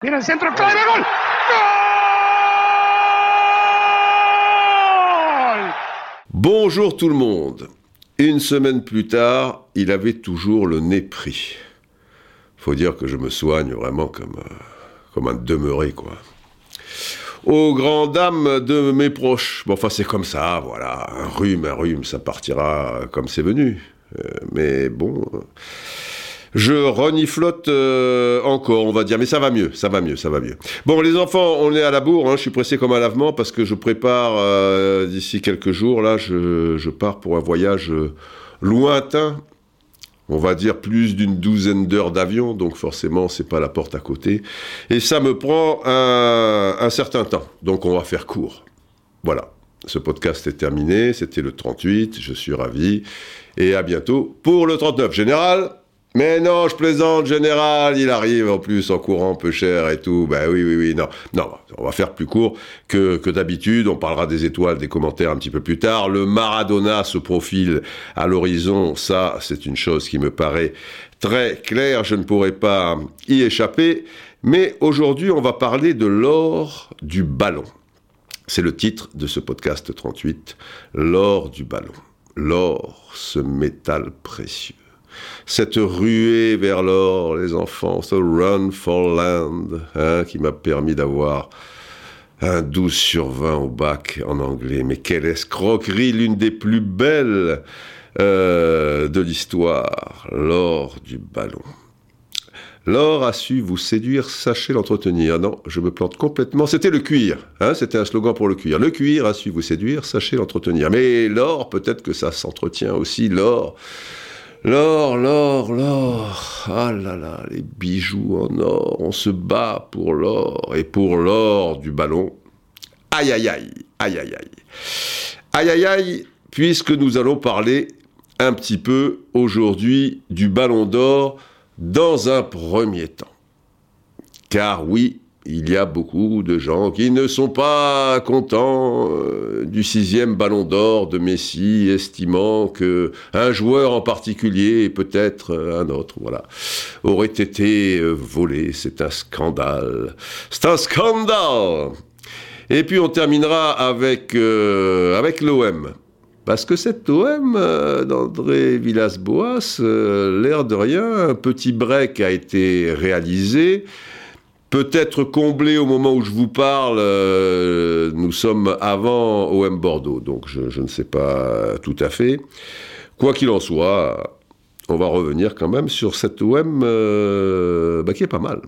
Gol. ¡Gol! Bonjour tout le monde. Une semaine plus tard, il avait toujours le nez pris. Faut dire que je me soigne vraiment comme, euh, comme un demeuré, quoi. Aux grandes dames de mes proches. Bon, enfin, c'est comme ça, voilà. Un rhume, un rhume, ça partira comme c'est venu. Euh, mais bon. Je reniflotte euh, encore, on va dire, mais ça va mieux, ça va mieux, ça va mieux. Bon, les enfants, on est à la bourre, hein, je suis pressé comme un lavement parce que je prépare euh, d'ici quelques jours, là, je, je pars pour un voyage euh, lointain, on va dire plus d'une douzaine d'heures d'avion, donc forcément, c'est pas la porte à côté. Et ça me prend un, un certain temps, donc on va faire court. Voilà. Ce podcast est terminé, c'était le 38, je suis ravi. Et à bientôt pour le 39. Général Mais non, je plaisante, général, il arrive en plus en courant peu cher et tout. Ben oui, oui, oui, non. Non, on va faire plus court que, d'habitude. On parlera des étoiles, des commentaires un petit peu plus tard. Le Maradona se profile à l'horizon. Ça, c'est une chose qui me paraît très claire. Je ne pourrai pas y échapper. Mais aujourd'hui, on va parler de l'or du ballon. C'est le titre de ce podcast 38, L'or du ballon. L'or, ce métal précieux. Cette ruée vers l'or, les enfants, ce run for land, hein, qui m'a permis d'avoir un 12 sur 20 au bac en anglais. Mais quelle escroquerie, l'une des plus belles euh, de l'histoire, l'or du ballon. L'or a su vous séduire, sachez l'entretenir. Non, je me plante complètement. C'était le cuir. Hein, C'était un slogan pour le cuir. Le cuir a su vous séduire, sachez l'entretenir. Mais l'or, peut-être que ça s'entretient aussi. L'or. L'or, l'or, l'or. Ah là là, les bijoux en or. On se bat pour l'or. Et pour l'or du ballon. Aïe aïe aïe. Aïe aïe aïe. Aïe aïe aïe, puisque nous allons parler un petit peu aujourd'hui du ballon d'or dans un premier temps. Car oui, il y a beaucoup de gens qui ne sont pas contents euh, du sixième ballon d'or de Messi, estimant que un joueur en particulier, et peut-être euh, un autre, voilà, aurait été euh, volé. C'est un scandale. C'est un scandale Et puis on terminera avec, avec l'OM. Parce que cette OM d'André Villas-Boas, l'air de rien, un petit break a été réalisé. Peut-être comblé au moment où je vous parle, euh, nous sommes avant OM Bordeaux, donc je, ne sais pas tout à fait. Quoi qu'il en soit, on va revenir quand même sur cette OM euh, bah, qui est pas mal.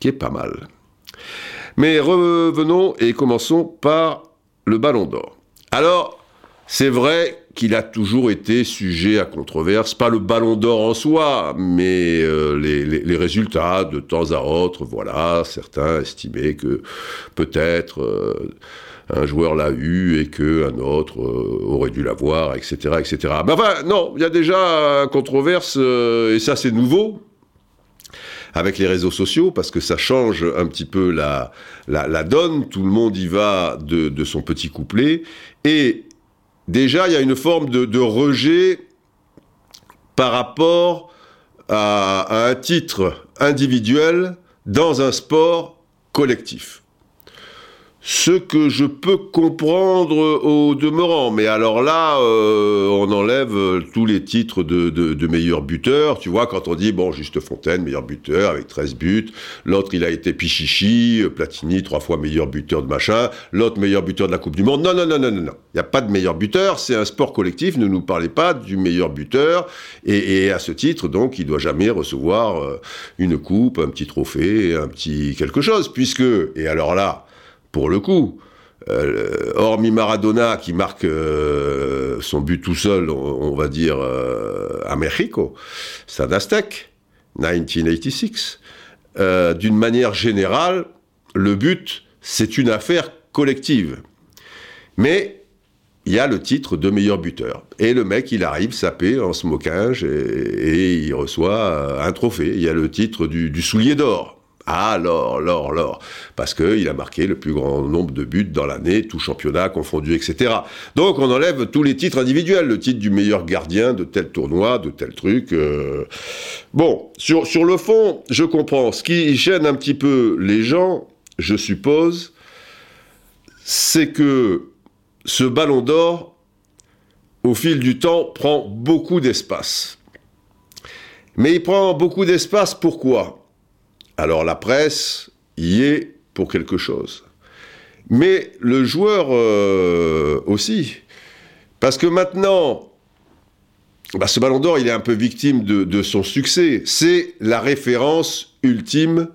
Qui est pas mal. Mais revenons et commençons par le ballon d'or. Alors, c'est vrai qu'il a toujours été sujet à controverse, pas le ballon d'or en soi, mais euh, les, résultats de temps à autre, voilà, certains estimaient que peut-être euh, un joueur l'a eu et que un autre euh, aurait dû l'avoir, etc., etc. Mais enfin, non, il y a déjà controverse, et ça c'est nouveau, avec les réseaux sociaux, parce que ça change un petit peu la donne, tout le monde y va de, de son petit couplet, et déjà il y a une forme de, rejet par rapport à un titre individuel dans un sport collectif. Ce que je peux comprendre au demeurant, mais alors là, euh, on enlève euh, tous les titres de, de, de meilleur buteur. Tu vois, quand on dit, bon, Juste Fontaine, meilleur buteur avec 13 buts, l'autre il a été Pichichi, euh, Platini, trois fois meilleur buteur de machin, l'autre meilleur buteur de la Coupe du Monde. Non, non, non, non, non. Il n'y a pas de meilleur buteur, c'est un sport collectif, ne nous parlez pas du meilleur buteur, et, et à ce titre, donc, il doit jamais recevoir euh, une coupe, un petit trophée, un petit quelque chose, puisque, et alors là, pour le coup, euh, hormis Maradona qui marque euh, son but tout seul, on, va dire euh, à Mexico, Stade Aztec, 1986, euh, d'une manière générale, le but, c'est une affaire collective. Mais il y a le titre de meilleur buteur. Et le mec, il arrive sapé en smokage et, et il reçoit un trophée. Il y a le titre du soulier d'or. Alors, alors, alors. Parce qu'il a marqué le plus grand nombre de buts dans l'année, tout championnat confondu, etc. Donc on enlève tous les titres individuels, le titre du meilleur gardien de tel tournoi, de tel truc. Euh. Bon, sur, sur le fond, je comprends. Ce qui gêne un petit peu les gens, je suppose, c'est que ce ballon d'or, au fil du temps, prend beaucoup d'espace. Mais il prend beaucoup d'espace, pourquoi? Alors la presse y est pour quelque chose. Mais le joueur euh, aussi. Parce que maintenant, bah, ce ballon d'or, il est un peu victime de, son succès. C'est la référence ultime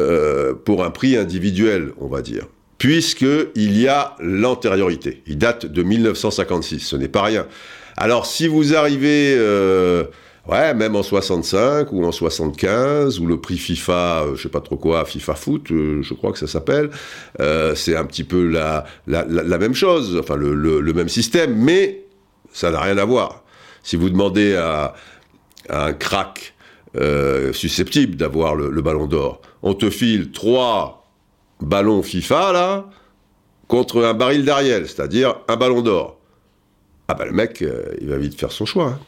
euh, pour un prix individuel, on va dire. Puisqu'il y a l'antériorité. Il date de 1956, ce n'est pas rien. Alors si vous arrivez... Euh, Ouais, même en 65 ou en 75, ou le prix FIFA, euh, je sais pas trop quoi, FIFA Foot, euh, je crois que ça s'appelle, euh, c'est un petit peu la, même chose, enfin le, même système, mais ça n'a rien à voir. Si vous demandez à, un crack susceptible d'avoir le, ballon d'or, on te file trois ballons FIFA là, contre un baril d'Ariel, c'est-à-dire un ballon d'or. Ah ben le mec, il va vite faire son choix. Hein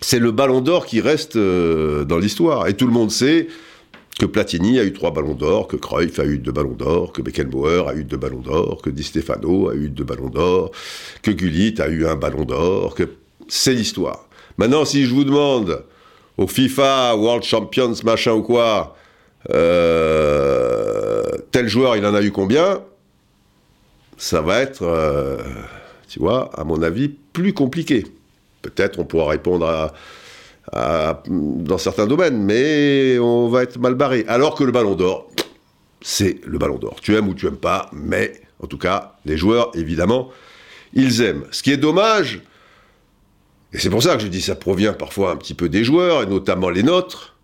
c'est le ballon d'or qui reste euh, dans l'histoire. Et tout le monde sait que Platini a eu trois ballons d'or, que Cruyff a eu deux ballons d'or, que Beckenbauer a eu deux ballons d'or, que Di Stefano a eu deux ballons d'or, que Gullit a eu un ballon d'or, que c'est l'histoire. Maintenant, si je vous demande au FIFA, World Champions, machin ou quoi, euh, tel joueur, il en a eu combien? Ça va être, euh, tu vois, à mon avis, plus compliqué. Peut-être on pourra répondre dans certains domaines, mais on va être mal barré. Alors que le ballon d'or, c'est le ballon d'or. Tu aimes ou tu aimes pas, mais en tout cas, les joueurs, évidemment, ils aiment. Ce qui est dommage, et c'est pour ça que je dis ça provient parfois un petit peu des joueurs, et notamment les nôtres,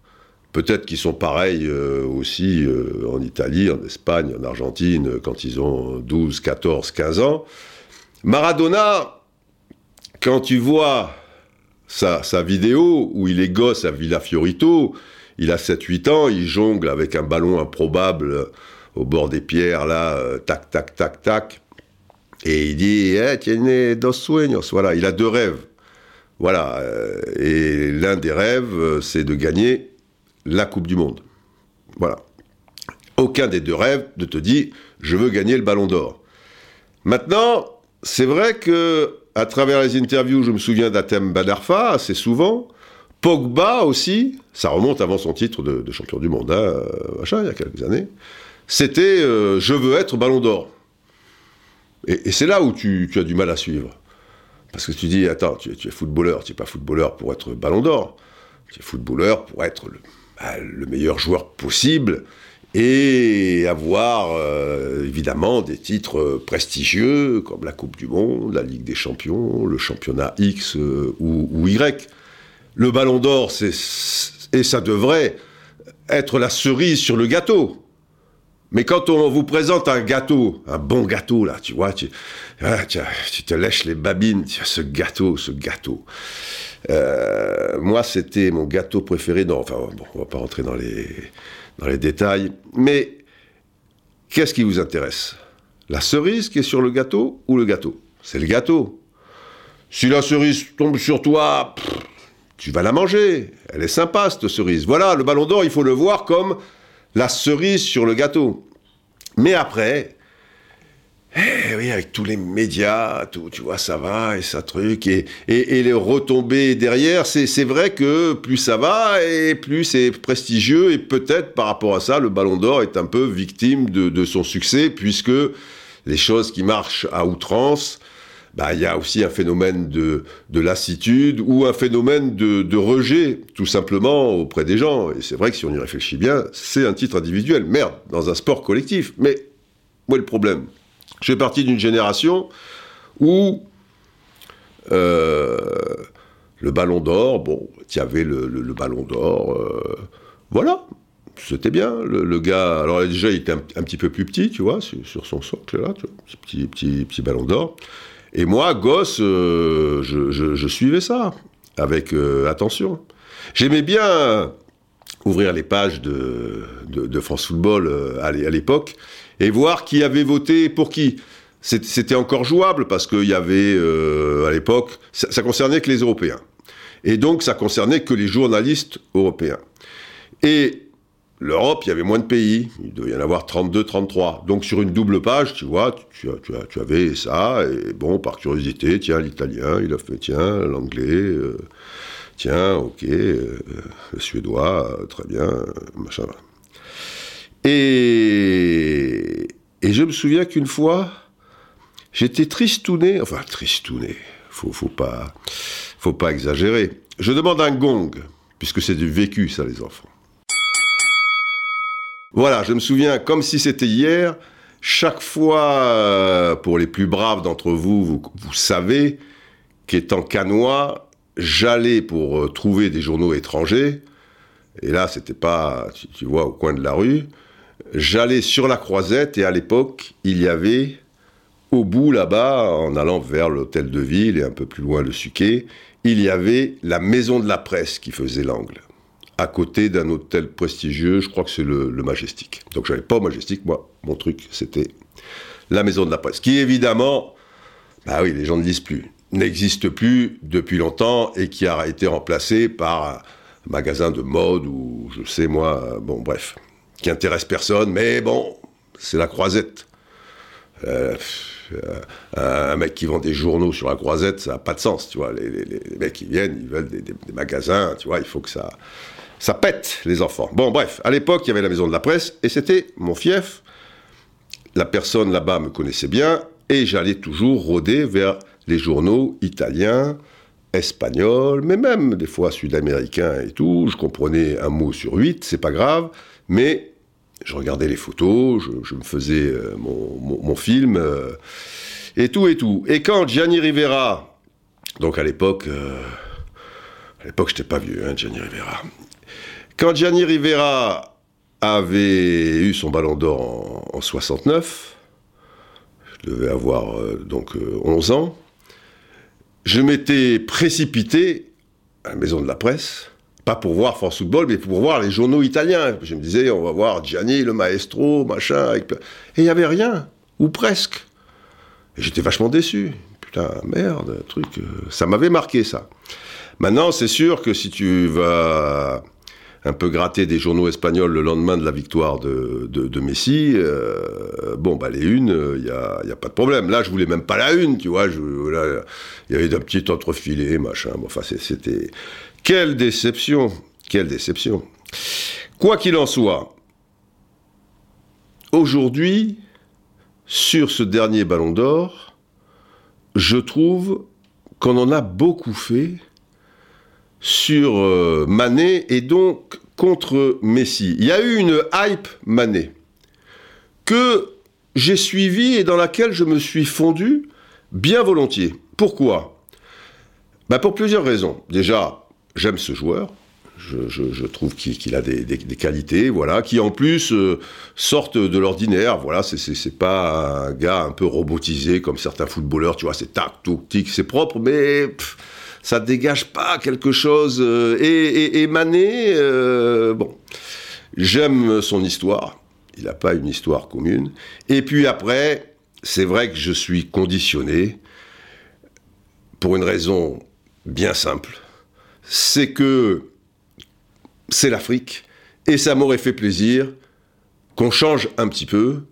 peut-être qu'ils sont pareils euh, aussi euh, en Italie, en Espagne, en Argentine, quand ils ont 12, 14, 15 ans. Maradona, quand tu vois sa, vidéo où il est gosse à Villa Fiorito, il a 7-8 ans, il jongle avec un ballon improbable au bord des pierres, là, euh, tac, tac, tac, tac. Et il dit, eh, tiene dos sueños. Voilà, il a deux rêves. Voilà. Euh, et l'un des rêves, euh, c'est de gagner la Coupe du Monde. Voilà. Aucun des deux rêves ne te dit, je veux gagner le ballon d'or. Maintenant, c'est vrai que à travers les interviews, je me souviens d'Atem Badarfa assez souvent. Pogba aussi, ça remonte avant son titre de, champion du monde, hein, euh, il y a quelques années. C'était euh, Je veux être ballon d'or. Et, c'est là où tu, as du mal à suivre. Parce que tu dis Attends, tu, es footballeur, tu n'es pas footballeur pour être ballon d'or. Tu es footballeur pour être le, bah, le meilleur joueur possible et avoir euh, évidemment des titres prestigieux comme la Coupe du Monde, la Ligue des Champions, le championnat X euh, ou, Y. Le ballon d'or, et ça devrait être la cerise sur le gâteau. Mais quand on vous présente un gâteau, un bon gâteau, là, tu vois, tu, ah, te lèches les babines, ce gâteau, ce gâteau. Euh, moi, c'était mon gâteau préféré. Non, enfin, bon, on va pas rentrer dans les, dans les détails. Mais qu'est-ce qui vous intéresse? La cerise qui est sur le gâteau ou le gâteau? C'est le gâteau. Si la cerise tombe sur toi, tu vas la manger. Elle est sympa, cette cerise. Voilà, le ballon d'or, il faut le voir comme la cerise sur le gâteau. Mais après, eh oui, avec tous les médias, tout, tu vois, ça va et ça truc, et, et, les retombées derrière, c'est vrai que plus ça va et plus c'est prestigieux, et peut-être par rapport à ça, le Ballon d'Or est un peu victime de, son succès, puisque les choses qui marchent à outrance, bah, il y a aussi un phénomène de, de lassitude ou un phénomène de, de, rejet, tout simplement, auprès des gens. Et c'est vrai que si on y réfléchit bien, c'est un titre individuel. Merde, dans un sport collectif. Mais où est le problème? Je fais partie d'une génération où euh, le ballon d'or, bon, tu avais le, ballon d'or, euh, voilà, c'était bien. Le, gars, alors déjà, il était un, petit peu plus petit, tu vois, sur, son socle, là, tu vois, petit, petit, petit ballon d'or. Et moi, gosse, euh, je, suivais ça avec attention. J'aimais bien ouvrir les pages de, de, France Football à l'époque et voir qui avait voté pour qui. C'était encore jouable parce qu'il y avait euh, à l'époque, ça, concernait que les Européens. Et donc ça concernait que les journalistes européens. Et l'Europe, il y avait moins de pays. Il devait y en avoir 32, 33. Donc sur une double page, tu vois, tu, tu, tu avais ça. Et bon, par curiosité, tiens, l'italien, il a fait, tiens, l'anglais, euh, tiens, ok, euh, le suédois, très bien, machin. Et, je me souviens qu'une fois, j'étais tristouné, enfin tristouné, faut, faut pas, faut pas exagérer. Je demande un gong, puisque c'est du vécu, ça, les enfants. Voilà, je me souviens comme si c'était hier. Chaque fois, euh, pour les plus braves d'entre vous, vous, savez qu'étant canois, j'allais pour euh, trouver des journaux étrangers. Et là, c'était pas, tu, vois, au coin de la rue. J'allais sur la croisette et à l'époque, il y avait au bout là-bas, en allant vers l'hôtel de ville et un peu plus loin le Suquet, il y avait la maison de la presse qui faisait l'angle. À côté d'un hôtel prestigieux, je crois que c'est le, le Majestic. Donc j'avais pas au Majestic, moi, mon truc, c'était la maison de la presse, qui évidemment, bah oui, les gens ne lisent plus, n'existe plus depuis longtemps et qui a été remplacé par un magasin de mode ou je sais moi, bon bref, qui intéresse personne, mais bon, c'est la croisette. Euh, euh, un mec qui vend des journaux sur la croisette, ça n'a pas de sens, tu vois. Les, mecs qui viennent, ils veulent des, des, magasins, tu vois, il faut que ça, ça pète, les enfants. Bon, bref, à l'époque, il y avait la maison de la presse, et c'était mon fief. La personne là-bas me connaissait bien, et j'allais toujours rôder vers les journaux italiens, espagnols, mais même des fois sud-américains et tout. Je comprenais un mot sur huit, c'est pas grave, mais je regardais les photos, je, me faisais euh, mon, film, euh, et tout et tout. Et quand Gianni Rivera, donc à l'époque, euh, à l'époque j'étais pas vieux, hein, Gianni Rivera, quand Gianni Rivera avait eu son ballon d'or en, 69, je devais avoir donc 11 euh, ans, je m'étais précipité à la maison de la presse, pas pour voir France Football, mais pour voir les journaux italiens. Je me disais, on va voir Gianni, le maestro, machin. Et il n'y avait rien, ou presque. J'étais vachement déçu. Putain, merde, truc. Euh, ça m'avait marqué, ça. Maintenant, c'est sûr que si tu vas un peu gratté des journaux espagnols le lendemain de la victoire de, Messi, euh, bon, bah les unes, il n'y a, y a, pas de problème. Là, je voulais même pas la une, tu vois. Il y avait un petit entrefilet, machin. Enfin, c'était... Quelle déception Quelle déception Quoi qu'il en soit, aujourd'hui, sur ce dernier ballon d'or, je trouve qu'on en a beaucoup fait sur euh, Manet et donc contre Messi. Il y a eu une hype Manet que j'ai suivie et dans laquelle je me suis fondu bien volontiers. Pourquoi? Bah Pour plusieurs raisons. Déjà, j'aime ce joueur. Je, trouve qu'il a des, qualités, voilà, qui en plus euh, sortent de l'ordinaire. Voilà, c'est pas un gars un peu robotisé comme certains footballeurs, tu vois, c'est tac, tic, c'est propre, mais ça dégage pas quelque chose. Euh, et, et, Manet, euh, bon, j'aime son histoire. Il n'a pas une histoire commune. Et puis après, c'est vrai que je suis conditionné pour une raison bien simple. C'est que c'est l'Afrique et ça m'aurait fait plaisir qu'on change un petit peu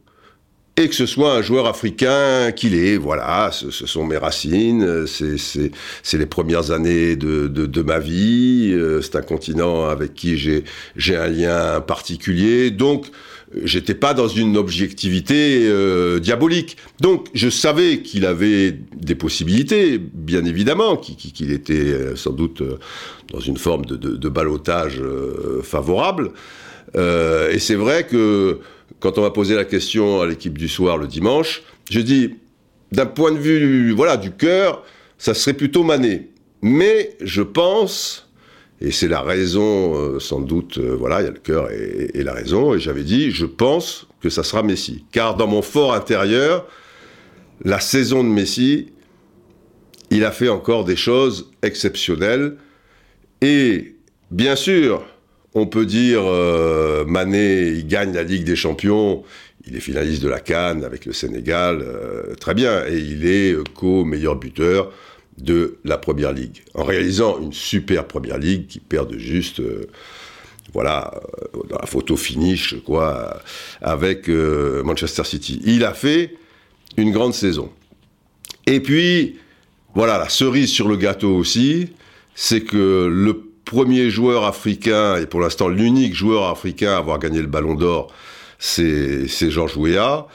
et que ce soit un joueur africain qu'il est. Voilà, ce, sont mes racines, c'est les premières années de, de, ma vie, euh, c'est un continent avec qui j'ai un lien particulier, donc j'étais pas dans une objectivité euh, diabolique. Donc je savais qu'il avait des possibilités, bien évidemment, qu'il était euh, sans doute dans une forme de, de, de balotage favorable. et c'est vrai que quand on m'a posé la question à l'équipe du soir le dimanche, je dis, d'un point de vue voilà, du cœur, ça serait plutôt Mané. Mais je pense, et c'est la raison euh, sans doute, euh, voilà, il y a le cœur et, et, la raison, et j'avais dit, je pense que ça sera Messi. Car dans mon fort intérieur, la saison de Messi, il a fait encore des choses exceptionnelles. Et bien sûr, on peut dire euh, Mané, il gagne la Ligue des Champions, il est finaliste de la Cannes avec le Sénégal, euh, très bien, et il est co-meilleur buteur de la Première Ligue, en réalisant une super Première Ligue qui perd de juste, euh, voilà, dans la photo finish, quoi, avec Manchester City. Il a fait une grande saison. Et puis, voilà, la cerise sur le gâteau aussi, c'est que le premier joueur africain, et pour l'instant l'unique joueur africain à avoir gagné le ballon d'or, c'est Georges Weah.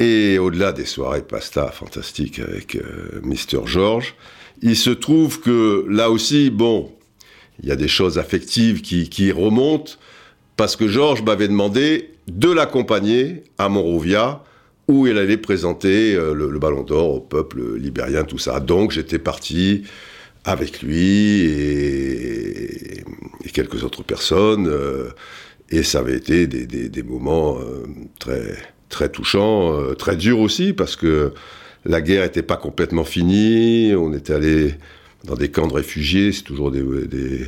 Et au-delà des soirées pasta fantastiques avec euh, Mister Georges, il se trouve que là aussi, bon, il y a des choses affectives qui, remontent, parce que Georges m'avait demandé de l'accompagner à Monrovia, où il allait présenter euh, le, ballon d'or au peuple libérien, tout ça. Donc j'étais parti avec lui et, quelques autres personnes. Euh, et ça avait été des, des, moments euh, très, très touchants, euh, très durs aussi, parce que la guerre n'était pas complètement finie. On était allé dans des camps de réfugiés, c'est toujours des, des,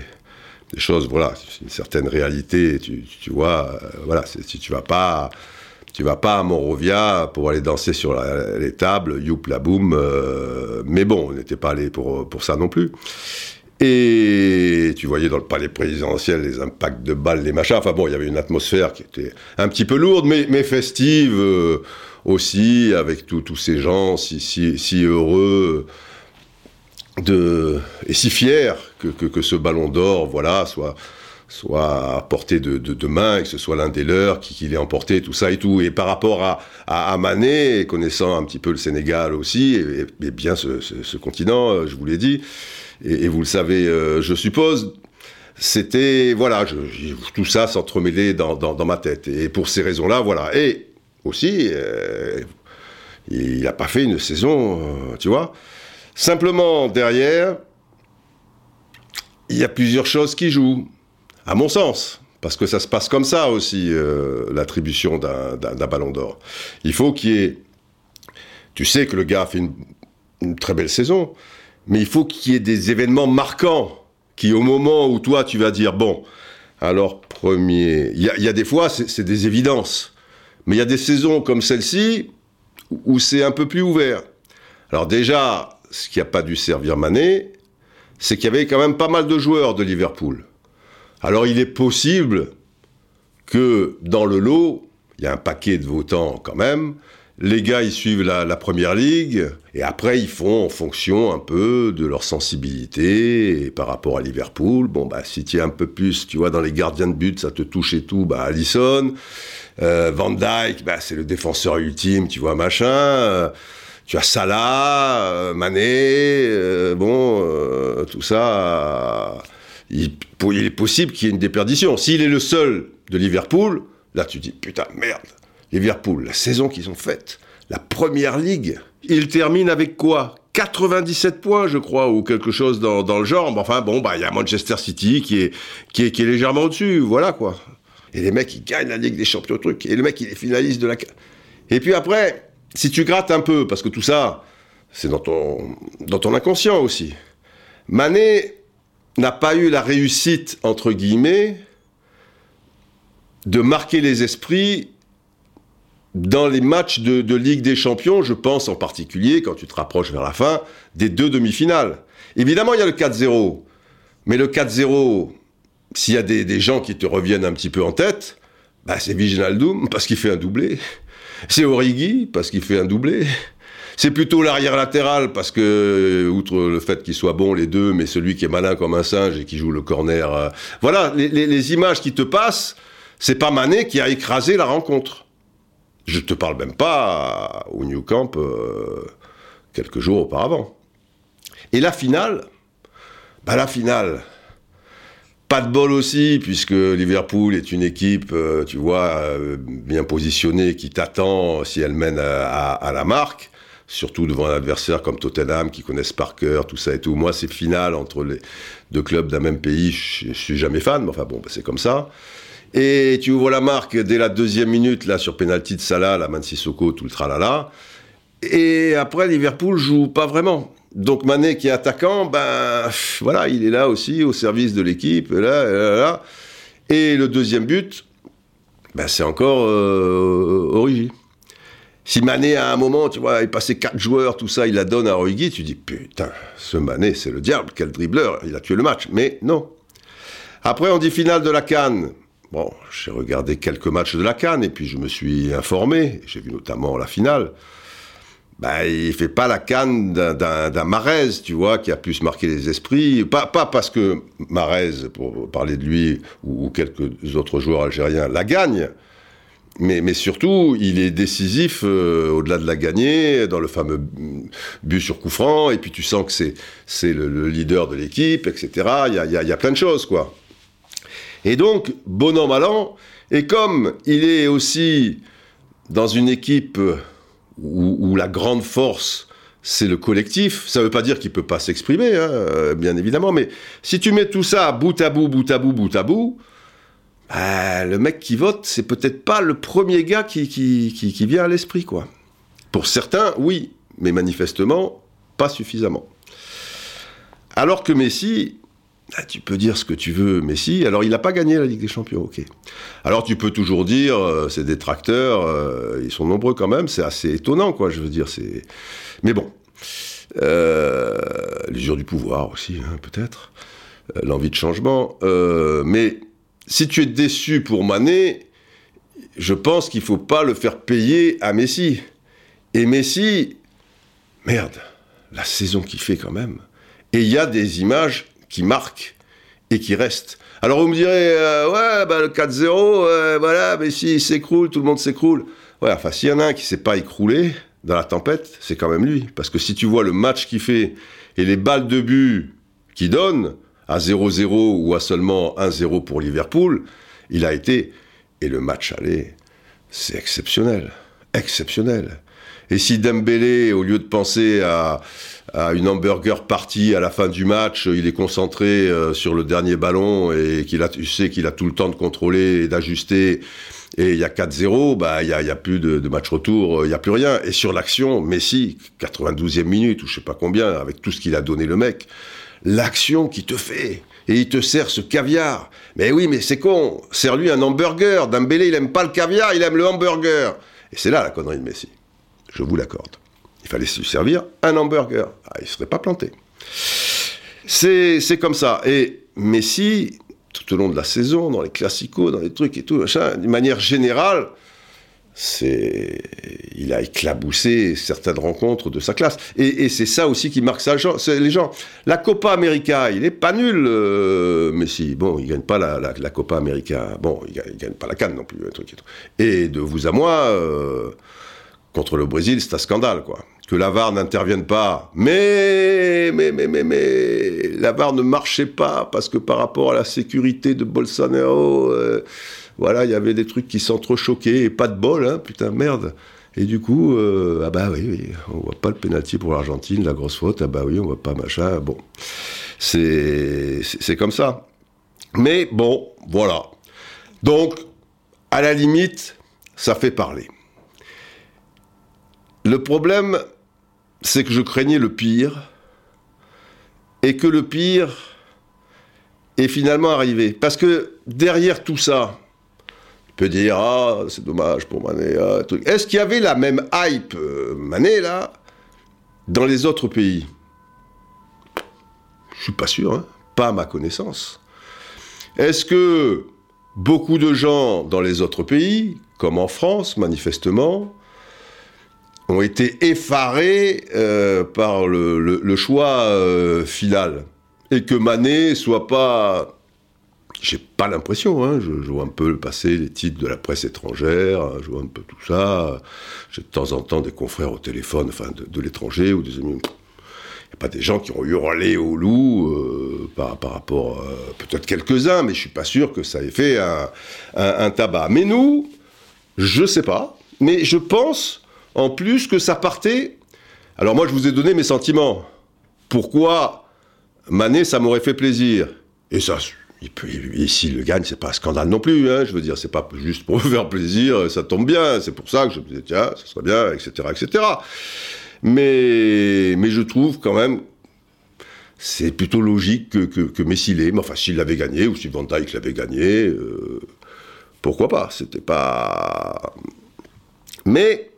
des, choses, voilà, une certaine réalité. Tu, tu vois, voilà, si tu vas pas tu vas pas à Monrovia pour aller danser sur les tables, youp la boum. Euh, mais bon, on n'était pas allé pour, pour ça non plus. Et tu voyais dans le palais présidentiel les impacts de balles, les machins. Enfin bon, il y avait une atmosphère qui était un petit peu lourde, mais, festive euh, aussi, avec tous ces gens si, si, heureux et si fiers que, que, que ce ballon d'or, voilà, soit soit à portée de, de, de main, que ce soit l'un des leurs qui, l'ait emporté, tout ça et tout. Et par rapport à, à, connaissant un petit peu le Sénégal aussi, et, bien ce, continent, euh, je vous l'ai dit, et, vous le savez, euh, je suppose, c'était, voilà, tout ça s'entremêlait dans, dans, ma tête. Et pour ces raisons-là, voilà. Et aussi, euh, il n'a pas fait une saison, tu vois. Simplement, derrière, il y a plusieurs choses qui jouent à mon sens, parce que ça se passe comme ça aussi, euh, l'attribution d'un ballon d'or. Il faut qu'il y ait... Tu sais que le gars fait une, une très belle saison, mais il faut qu'il y ait des événements marquants qui, au moment où toi, tu vas dire, bon, alors, premier... Il y, y, a des fois, c'est des évidences, mais il y a des saisons comme celle-ci où c'est un peu plus ouvert. Alors déjà, ce qui n'a pas dû servir Mané, c'est qu'il y avait quand même pas mal de joueurs de Liverpool. Alors il est possible que dans le lot, il y a un paquet de votants quand même, les gars ils suivent la, première ligue et après ils font en fonction un peu de leur sensibilité et par rapport à Liverpool. Bon bah si tu es un peu plus, tu vois, dans les gardiens de but, ça te touche et tout, bah Allison, euh, Van Dyke, bah c'est le défenseur ultime, tu vois machin. Euh, tu as Salah, euh, Mané, euh, bon, tout ça il est possible qu'il y ait une déperdition. S'il est le seul de Liverpool, là tu dis putain merde, Liverpool, la saison qu'ils ont faite, la première ligue, il termine avec quoi? 97 points, je crois, ou quelque chose dans, dans le genre. Enfin bon, bah il y a Manchester City qui est, qui est, qui est légèrement au-dessus, voilà quoi. Et les mecs, ils gagnent la Ligue des Champions, truc. Et le mec, il est finaliste de la. Et puis après, si tu grattes un peu, parce que tout ça, c'est dans ton, dans ton inconscient aussi. Mané, n'a pas eu la réussite, entre guillemets, de marquer les esprits dans les matchs de, de, Ligue des Champions, je pense en particulier, quand tu te rapproches vers la fin, des deux demi-finales. Évidemment, il y a le 4-0, mais le 4-0, s'il y a des, des, gens qui te reviennent un petit peu en tête, bah c'est Viginaldoum, parce qu'il fait un doublé. C'est Origi, parce qu'il fait un doublé. C'est plutôt l'arrière latéral parce que, outre le fait qu'ils soient bons les deux, mais celui qui est malin comme un singe et qui joue le corner. Euh, voilà, les, images qui te passent, c'est pas Mané qui a écrasé la rencontre. Je te parle même pas au New Camp euh, quelques jours auparavant. Et la finale, bah la finale, pas de bol aussi, puisque Liverpool est une équipe, euh, tu vois, euh, bien positionnée, qui t'attend si elle mène à la marque surtout devant un adversaire comme Tottenham qui connaissent par cœur, tout ça et tout. Moi, ces finales entre les deux clubs d'un même pays, je, suis jamais fan, mais enfin bon, bah, c'est comme ça. Et tu ouvres la marque dès la deuxième minute, là, sur penalty de Salah, la main de Sissoko, tout le tralala. Et après, Liverpool joue pas vraiment. Donc Mané, qui est attaquant, ben voilà, il est là aussi au service de l'équipe, là, là. Et le deuxième but, ben, c'est encore euh, Origi. Si Mané, à un moment, tu vois, il passait quatre joueurs, tout ça, il la donne à Origi, tu dis, putain, ce Mané, c'est le diable, quel dribbleur, il a tué le match. Mais non. Après, on dit finale de la Cannes. Bon, j'ai regardé quelques matchs de la Cannes, et puis je me suis informé, j'ai vu notamment la finale. Ben, il fait pas la canne d'un Marez, tu vois, qui a pu se marquer les esprits. Pas, pas parce que Marez, pour parler de lui, ou, quelques autres joueurs algériens, la gagne, mais, surtout, il est décisif euh, au-delà de la gagner, dans le fameux but sur coup franc, et puis tu sens que c'est le, le, leader de l'équipe, etc. Il y a, plein de choses, quoi. Et donc, bon an, mal an, et comme il est aussi dans une équipe où, la grande force, c'est le collectif. Ça ne veut pas dire qu'il ne peut pas s'exprimer, hein, bien évidemment, mais si tu mets tout ça bout à bout, bout à bout, bout à bout, bah, le mec qui vote, c'est peut-être pas le premier gars qui, vient à l'esprit, quoi. Pour certains, oui, mais manifestement, pas suffisamment. Alors que Messi, ah, tu peux dire ce que tu veux, Messi. Alors, il n'a pas gagné la Ligue des Champions, ok. Alors, tu peux toujours dire, euh, c'est des tracteurs, euh, ils sont nombreux quand même, c'est assez étonnant, quoi, je veux dire. c'est. Mais bon. Euh, L'usure du pouvoir aussi, hein, peut-être. Euh, l'envie de changement. mais si tu es déçu pour Mané, je pense qu'il ne faut pas le faire payer à Messi. Et Messi, merde, la saison qu'il fait quand même. Et il y a des images qui marque et qui reste. Alors vous me direz, euh, ouais, bah, le 4-0, voilà, mais s'il s'écroule, tout le monde s'écroule. Ouais, enfin, s'il y en a un qui s'est pas écroulé dans la tempête, c'est quand même lui. Parce que si tu vois le match qu'il fait et les balles de but qu'il donne, à 0-0 ou à seulement 1-0 pour Liverpool, il a été. Et le match aller, c'est exceptionnel. Exceptionnel. Et si Dembélé, au lieu de penser à, une hamburger partie à la fin du match, il est concentré euh, sur le dernier ballon et qu'il a, tu sais qu'il a tout le temps de contrôler et d'ajuster. Et il y a 4-0, bah il y a, plus de, de, match retour, il y a plus rien. Et sur l'action, Messi, 92e minute ou je sais pas combien, avec tout ce qu'il a donné le mec, l'action qui te fait. Et il te sert ce caviar. Mais oui, mais c'est con. Sers-lui un hamburger. Dembélé, il aime pas le caviar, il aime le hamburger. Et c'est là la connerie de Messi. Je vous l'accorde. Il fallait se servir un hamburger. Ah, il ne serait pas planté. C'est comme ça. Et Messi, tout au long de la saison, dans les classicos, dans les trucs et tout, d'une manière générale, il a éclaboussé certaines rencontres de sa classe. Et, c'est ça aussi qui marque ça, les gens. La Copa América, il est pas nul, euh, Messi. Bon, il gagne pas la, Copa América. Bon, il gagne, gagne, pas la canne non plus. Et de vous à moi, euh, contre le Brésil, c'est un scandale, quoi que la VAR n'intervienne pas. Mais, mais, mais, mais, mais, la VAR ne marchait pas parce que par rapport à la sécurité de Bolsonaro, euh, voilà, il y avait des trucs qui s'entrechoquaient et pas de bol, hein, putain, merde. Et du coup, euh, ah bah oui, oui, on voit pas le pénalty pour l'Argentine, la grosse faute, ah bah oui, on voit pas machin, bon. C'est, c'est comme ça. Mais bon, voilà. Donc, à la limite, ça fait parler. Le problème, c'est que je craignais le pire, et que le pire est finalement arrivé. Parce que derrière tout ça, tu peux dire, ah, c'est dommage pour Mané, ah, Est-ce qu'il y avait la même hype, euh, Mané, là, dans les autres pays? Je suis pas sûr, hein pas à ma connaissance. Est-ce que beaucoup de gens dans les autres pays, comme en France, manifestement, ont été effarés euh, par le choix euh, final? Et que Manet soit pas. J'ai pas l'impression, hein, je, je, vois un peu passer les titres de la presse étrangère, je vois un peu tout ça. J'ai de temps en temps des confrères au téléphone, enfin de, de l'étranger ou des amis. Il n'y a pas des gens qui ont hurlé au loup euh, par, par, rapport. Peut-être quelques-uns, mais je suis pas sûr que ça ait fait un, un, un tabac. Mais nous, je sais pas, mais je pense en plus que ça partait. Alors moi, je vous ai donné mes sentiments. Pourquoi Manet, ça m'aurait fait plaisir? Et ça, il et s'il le gagne, c'est pas un scandale non plus. Hein, je veux dire, c'est pas juste pour me faire plaisir, ça tombe bien. C'est pour ça que je me disais, tiens, ça serait bien, etc., etc. Mais, je trouve quand même c'est plutôt logique que, que, l'ait. Mais enfin, s'il l'avait gagné, ou si Van Dijk l'avait gagné, euh, pourquoi pas C'était pas. Mais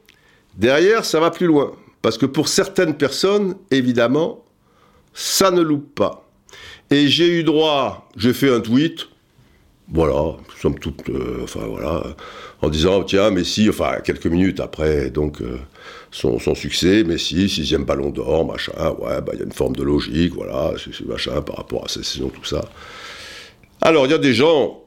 derrière, ça va plus loin. Parce que pour certaines personnes, évidemment, ça ne loupe pas. Et j'ai eu droit, j'ai fait un tweet, voilà, somme toute, euh, enfin voilà, en disant, tiens, Messi, enfin, quelques minutes après, donc, euh, son, succès, Messi, sixième ballon d'or, machin, ouais, bah, il y a une forme de logique, voilà, c'est machin par rapport à sa saison, tout ça. Alors, il y a des gens,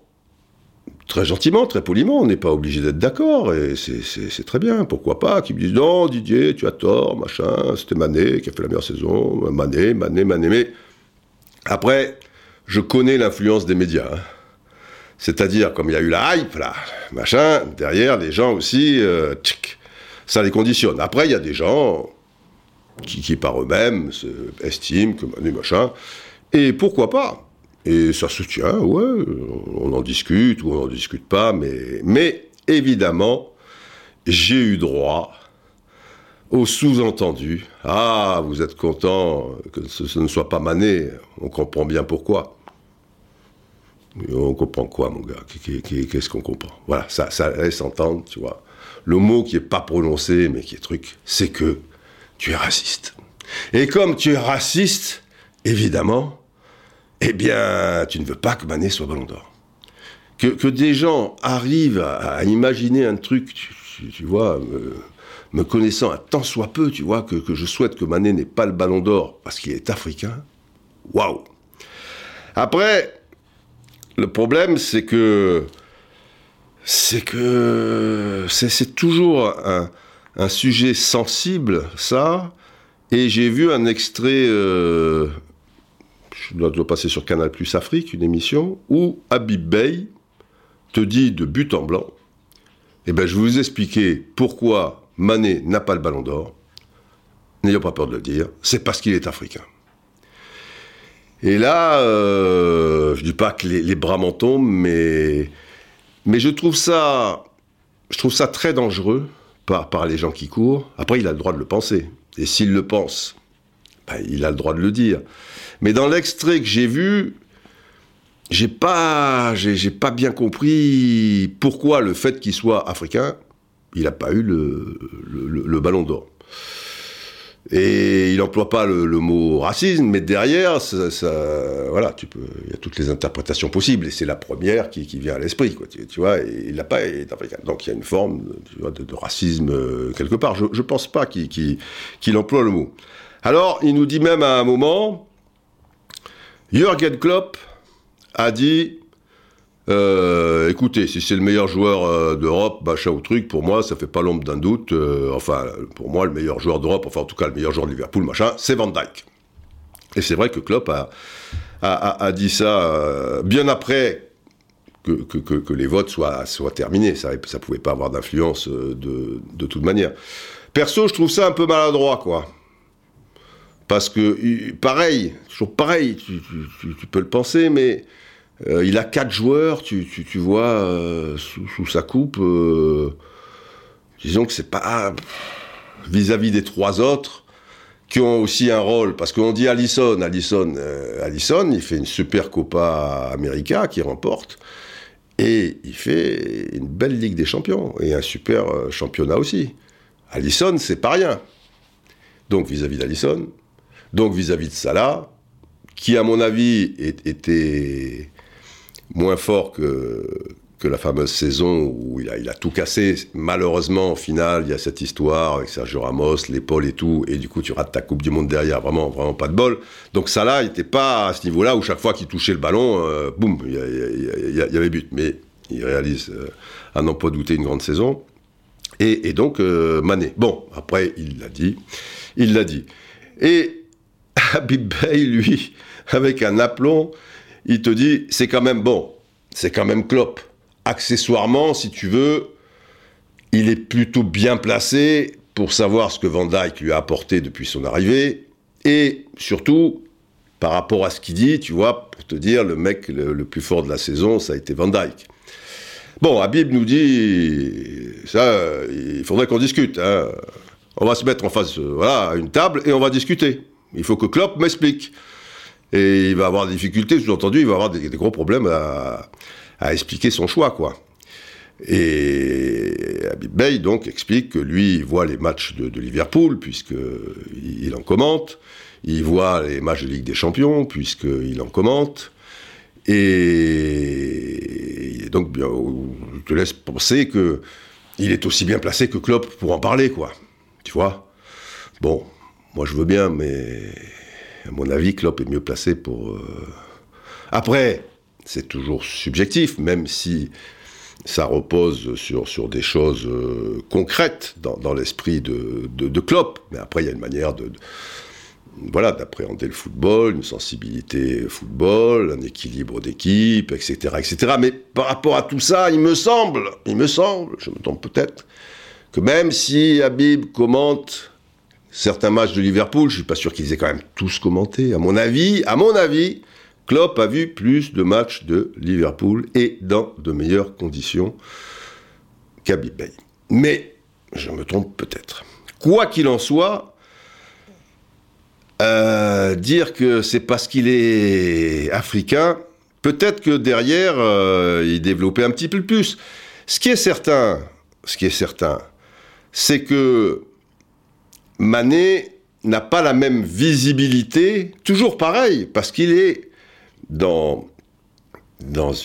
très gentiment, très poliment, on n'est pas obligé d'être d'accord, et c'est très bien, pourquoi pas, qui me disent, non, Didier, tu as tort, machin, c'était Mané qui a fait la meilleure saison, Mané, Mané, Mané, mais après, je connais l'influence des médias, hein. C'est-à-dire, comme il y a eu la hype, là, machin, derrière, les gens aussi, euh, ça les conditionne. Après, il y a des gens qui, par eux-mêmes, estiment que machin, et pourquoi pas? Et ça se tient, ouais, on en discute ou on n'en discute pas, mais, mais évidemment, j'ai eu droit au sous-entendu. Ah, vous êtes content que ce ne soit pas Mané, on comprend bien pourquoi. On comprend quoi, mon gars? Qu'est-ce qu'on comprend? Voilà, ça, laisse entendre, tu vois. Le mot qui est pas prononcé, mais qui est truc, c'est que tu es raciste. Et comme tu es raciste, évidemment, eh bien, tu ne veux pas que Manet soit ballon d'or. Que, des gens arrivent à, imaginer un truc, tu, vois, me, connaissant un tant soit peu, tu vois, que, je souhaite que Manet n'ait pas le ballon d'or parce qu'il est africain. Waouh Après, le problème, c'est que c'est que c'est toujours un, sujet sensible, ça. Et j'ai vu un extrait, euh, je dois, passer sur Canal Plus Afrique, une émission, où Habib Bey te dit de but en blanc, eh ben, je vais vous expliquer pourquoi Mané n'a pas le ballon d'or. N'ayons pas peur de le dire, c'est parce qu'il est africain. Et là, euh, je dis pas que les, bras m'en tombent, mais, mais je trouve ça, je trouve ça très dangereux par, par les gens qui courent. Après, il a le droit de le penser. Et s'il le pense, ben, il a le droit de le dire. Mais dans l'extrait que j'ai vu, j'ai pas, j'ai, pas bien compris pourquoi le fait qu'il soit africain, il n'a pas eu le, ballon d'or. Et il n'emploie pas le, mot racisme, mais derrière, voilà, tu peux, il y a toutes les interprétations possibles, et c'est la première qui, vient à l'esprit. Tu, vois, et il n'a pas africain. Donc il y a une forme de, racisme euh, quelque part. Je ne pense pas qu'il emploie le mot. Alors, il nous dit même à un moment, Jürgen Klopp a dit euh, écoutez, si c'est le meilleur joueur euh, d'Europe, machin ou truc, pour moi, ça fait pas l'ombre d'un doute. Euh, enfin, pour moi, le meilleur joueur d'Europe, enfin en tout cas le meilleur joueur de Liverpool, machin, c'est Van Dyke. Et c'est vrai que Klopp a, dit ça bien après que, les votes soient, terminés. Ça ne pouvait pas avoir d'influence de, toute manière. Perso, je trouve ça un peu maladroit, quoi. Parce que, pareil, toujours pareil, tu peux le penser, mais euh, il a quatre joueurs, tu, vois, euh, sous, sa coupe. Euh, disons que c'est pas vis-à-vis des trois autres qui ont aussi un rôle. Parce qu'on dit Allison, Allison, Allison, il fait une super Copa América qui remporte. Et il fait une belle Ligue des Champions et un super championnat aussi. Allison, c'est pas rien. Donc vis-à-vis d'Allison, donc vis-à-vis de Salah, qui à mon avis était moins fort que, que la fameuse saison où il a, il a tout cassé. Malheureusement, au final, il y a cette histoire avec Sergio Ramos, l'épaule et tout, et du coup, tu rates ta Coupe du Monde derrière. Vraiment, vraiment pas de bol. Donc ça là, il n'était pas à ce niveau-là où chaque fois qu'il touchait le ballon, boum, il y, avait but. Mais il réalise, euh, à n'en pas douter, une grande saison. Et, donc, euh, Mané. Bon, après, il l'a dit. Il l'a dit. Et Habib Bey, lui, avec un aplomb, il te dit c'est quand même bon, c'est quand même Klopp. Accessoirement, si tu veux, il est plutôt bien placé pour savoir ce que Van Dyke lui a apporté depuis son arrivée, et surtout, par rapport à ce qu'il dit, tu vois, pour te dire, le mec le, plus fort de la saison, ça a été Van Dyke. Bon, Habib nous dit, ça, il faudrait qu'on discute. Hein. On va se mettre en face, voilà, à une table et on va discuter. Il faut que Klopp m'explique. Et il va avoir des difficultés, sous-entendu, il va avoir des, gros problèmes à, expliquer son choix, quoi. Et Habib Bey, donc, explique que lui, il voit les matchs de, Liverpool, puisqu'il il en commente. Il voit les matchs de Ligue des Champions, puisqu'il en commente. Et, donc, bien, je te laisse penser que il est aussi bien placé que Klopp pour en parler, quoi. Tu vois? Bon, moi je veux bien, mais à mon avis, Klopp est mieux placé pour. Euh, Après, c'est toujours subjectif, même si ça repose sur, des choses euh, concrètes dans, l'esprit de, de, Klopp. Mais après, il y a une manière de, voilà, d'appréhender le football, une sensibilité football, un équilibre d'équipe, etc., etc. Mais par rapport à tout ça, il me semble, il me semble, je me trompe peut-être, que même si Habib commente certains matchs de Liverpool, je suis pas sûr qu'ils aient quand même tous commenté. À mon avis, à mon avis, Klopp a vu plus de matchs de Liverpool et dans de meilleures conditions qu'Habib Bey. Mais je me trompe peut-être. Quoi qu'il en soit, euh, dire que c'est parce qu'il est africain, peut-être que derrière, euh, il développait un petit peu plus. Ce qui est certain, ce qui est certain, c'est que Manet n'a pas la même visibilité, toujours pareil, parce qu'il est dans,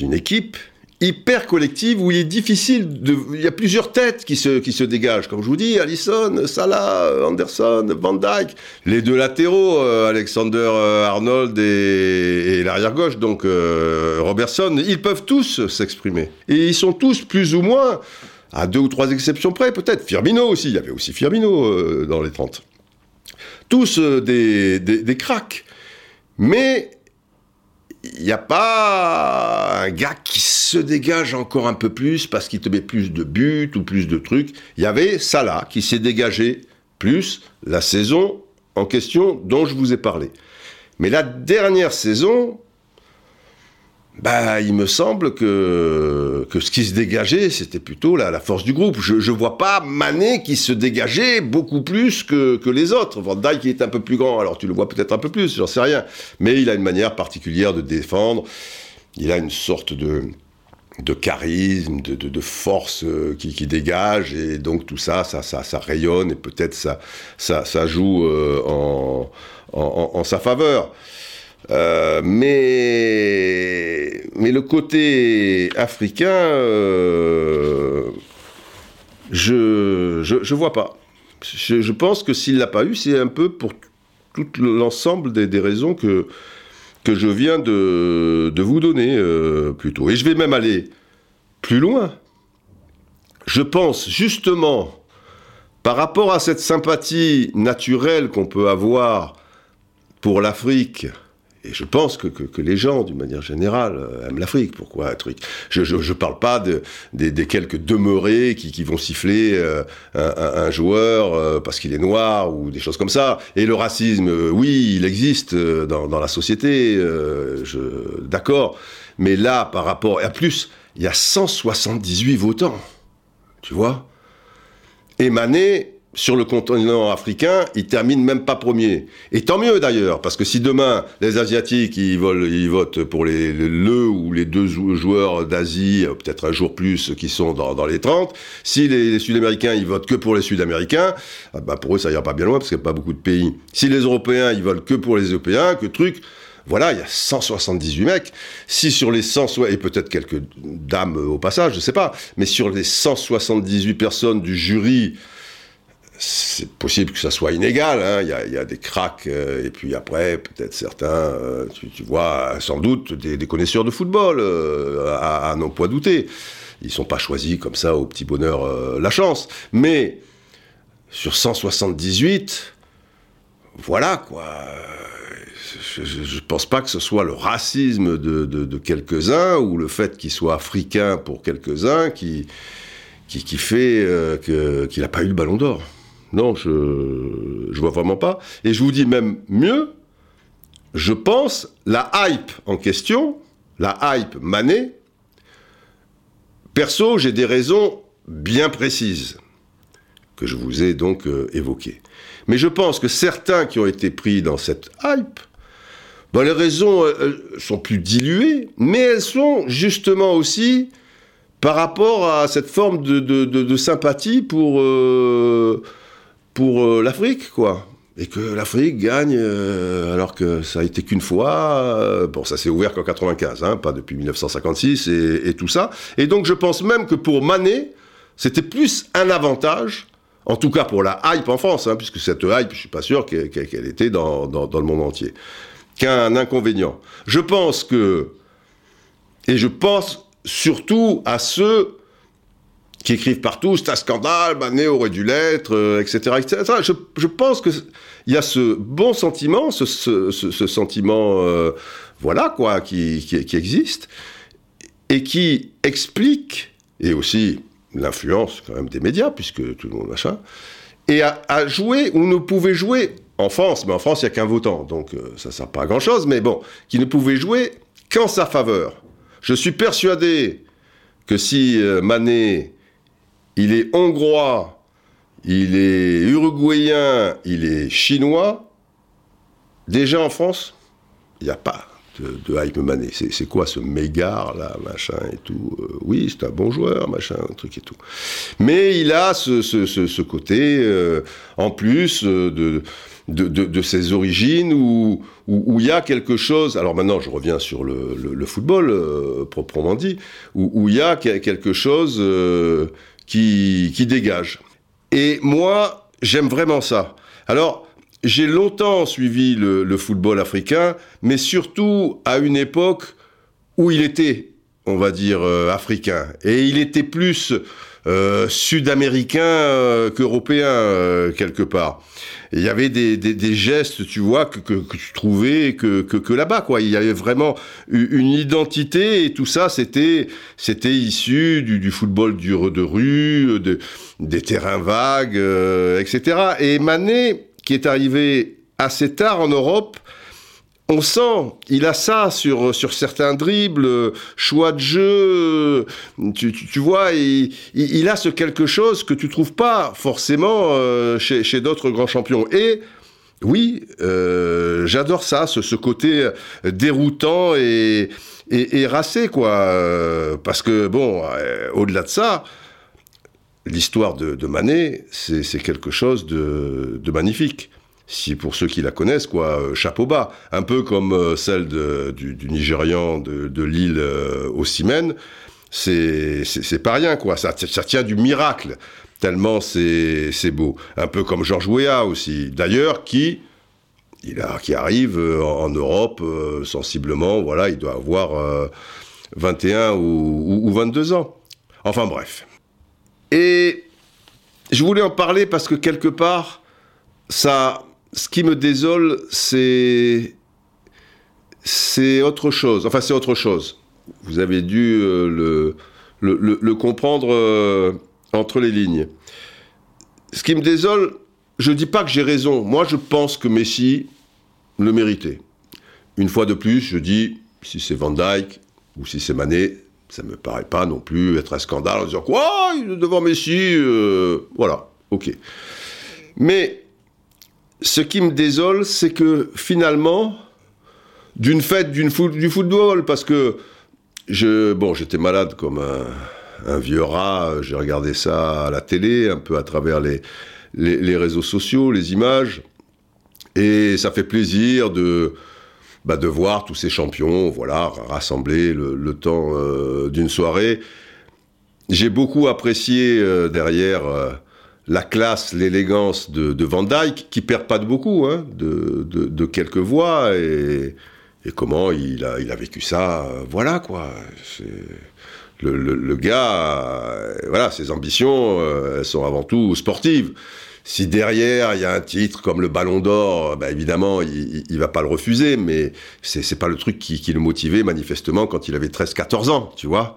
une équipe hyper collective où il est difficile de... Il y a plusieurs têtes qui se, qui se dégagent. Comme je vous dis, Allison, Salah, Anderson, Van Dyke, les deux latéraux, euh, Alexander euh, Arnold et, l'arrière-gauche, donc euh, Robertson, ils peuvent tous s'exprimer. Et ils sont tous plus ou moins à deux ou trois exceptions près, peut-être. Firmino aussi, il y avait aussi Firmino euh, dans les 30. Tous euh, des, des, cracks. Mais il n'y a pas un gars qui se dégage encore un peu plus parce qu'il te met plus de buts ou plus de trucs. Il y avait Salah qui s'est dégagé plus la saison en question dont je vous ai parlé. Mais la dernière saison, bah, il me semble que, que ce qui se dégageait, c'était plutôt la, force du groupe. Je ne vois pas Mané qui se dégageait beaucoup plus que, les autres. Van Dijk est un peu plus grand, alors tu le vois peut-être un peu plus, j'en sais rien. Mais il a une manière particulière de défendre. Il a une sorte de, de charisme, de, de, force euh, qui, dégage, et donc tout ça, ça, ça, rayonne, et peut-être ça, ça, joue euh, en, en, sa faveur. Euh, mais, mais le côté africain, euh, je, je, vois pas. Je, pense que s'il l'a pas eu, c'est un peu pour tout l'ensemble des, des, raisons que, que je viens de, de vous donner euh, plutôt. Et je vais même aller plus loin. Je pense justement, par rapport à cette sympathie naturelle qu'on peut avoir pour l'Afrique, et je pense que, que, les gens, d'une manière générale, euh, aiment l'Afrique. Pourquoi un truc? Je ne parle pas de, des, quelques demeurés qui, qui vont siffler euh, un, joueur euh, parce qu'il est noir ou des choses comme ça. Et le racisme, oui, il existe dans, dans la société, d'accord. Mais là, par rapport... à plus, il y a 178 votants. Tu vois? Et sur le continent africain, il termine même pas premier. Et tant mieux d'ailleurs, parce que si demain les Asiatiques ils, ils votent pour les, le ou les deux joueurs d'Asie, peut-être un jour plus qui sont dans, les 30, si les, Sud-Américains ils votent que pour les Sud-Américains, ah bah pour eux ça ira pas bien loin parce qu'il n'y a pas beaucoup de pays. Si les Européens ils votent que pour les Européens, que truc, voilà, il y a 178 mecs. Si sur les 100, et peut-être quelques dames au passage, je sais pas, mais sur les 178 personnes du jury, c'est possible que ça soit inégal, hein. il, y a, des cracks, euh, et puis après, peut-être certains, euh, tu, vois, sans doute des, connaisseurs de football, euh, à, à non point douter. Ils sont pas choisis comme ça au petit bonheur la chance. Mais sur 178, voilà quoi. Je, ne pense pas que ce soit le racisme de, quelques-uns ou le fait qu'ils soient africains pour quelques-uns qui, qui, fait qu'il n'a pas eu le ballon d'or. Non, je ne vois vraiment pas. Et je vous dis même mieux, je pense la hype en question, la hype manée, perso, j'ai des raisons bien précises que je vous ai donc euh, évoquées. Mais je pense que certains qui ont été pris dans cette hype Bon, les raisons sont plus diluées, mais elles sont justement aussi par rapport à cette forme de, sympathie pour, pour l'Afrique, quoi et que l'Afrique gagne euh, alors que ça a été qu'une fois. Euh, bon, ça s'est ouvert qu'en 95, hein, pas depuis 1956 et, tout ça. Et donc je pense même que pour Manet, c'était plus un avantage, en tout cas pour la hype en France, hein, puisque cette hype, je suis pas sûr qu'elle était dans, le monde entier, qu'un inconvénient. Je pense que, et je pense surtout à ceux qui écrivent partout, c'est un scandale, Manet aurait dû l'être, etc., etc. Je, je pense qu'il y a ce bon sentiment, ce, sentiment, euh, voilà, quoi, qui, existe, et qui explique, et aussi l'influence quand même des médias, puisque tout le monde machin, et à, à jouer où nous pouvait jouer, en France, mais en France, il n'y a qu'un votant, donc euh, ça ne sert pas à grand-chose, mais bon, qui ne pouvait jouer qu'en sa faveur. Je suis persuadé que si euh, Manet il est hongrois, il est uruguayen, il est chinois. Déjà en France, il n'y a pas de, de hype mané. C'est quoi ce mégare là, machin et tout euh, Oui, c'est un bon joueur, machin, truc et tout. Mais il a ce, côté, euh, en plus euh, de, ses origines, où, où, il y a quelque chose. Alors maintenant, je reviens sur le, football proprement dit, où, il y a quelque chose qui, dégage. Et moi, j'aime vraiment ça. Alors, j'ai longtemps suivi le, football africain, mais surtout à une époque où il était, on va dire, euh, africain. Et il était plus euh, sud-américain euh, qu'européen, quelque part. Il y avait des, des, gestes, tu vois, que, que, que tu trouvais que, que, que là-bas, quoi. Il y avait vraiment une identité et tout ça, c'était c'était issu du, du football dur de rue, de, des terrains vagues, etc. Et Manet, qui est arrivé assez tard en Europe, on sent, il a ça sur, sur certains dribbles, choix de jeu, tu, tu, vois, il, a ce quelque chose que tu trouves pas forcément euh, chez, chez d'autres grands champions. Et oui, euh, j'adore ça, ce, ce, côté déroutant et, et, racé, quoi. Parce que, bon, euh, au-delà de ça, l'histoire de, de Manet, c'est quelque chose de, de magnifique si pour ceux qui la connaissent, quoi, euh, chapeau bas. Un peu comme euh, celle du, Nigérian de, l'île euh, Ossimène, c'est pas rien, quoi. Ça, ça tient du miracle, tellement c'est beau. Un peu comme Georges Weah aussi, d'ailleurs, qui, il qui arrive en, Europe sensiblement, voilà, il doit avoir 21 ou, ou 22 ans. Enfin bref. Et je voulais en parler parce que quelque part, ça, ce qui me désole, c'est autre chose. Enfin, c'est autre chose. Vous avez dû euh, le, comprendre euh, entre les lignes. Ce qui me désole, je ne dis pas que j'ai raison. Moi, je pense que Messi le méritait. Une fois de plus, je dis, si c'est Van Dyke ou si c'est Mané, ça ne me paraît pas non plus être un scandale en disant quoi, devant Messi, euh, voilà, ok. Mais ce qui me désole, c'est que finalement, d'une fête du football, parce que je, bon, j'étais malade comme un, vieux rat, j'ai regardé ça à la télé, un peu à travers les, les, réseaux sociaux, les images, et ça fait plaisir de, bah, de voir tous ces champions, voilà, rassemblés le, temps euh, d'une soirée. J'ai beaucoup apprécié euh, derrière. La classe, l'élégance de, Van Dyke, qui perd pas de beaucoup, hein, de, quelques voix, et, comment il a, il a vécu ça, euh, voilà quoi. Le, gars, euh, voilà, ses ambitions, euh, elles sont avant tout sportives. Si derrière il y a un titre comme le Ballon d'Or, bah, évidemment il, il, va pas le refuser, mais c'est pas le truc qui, qui le motivait manifestement quand il avait 13-14 ans, tu vois.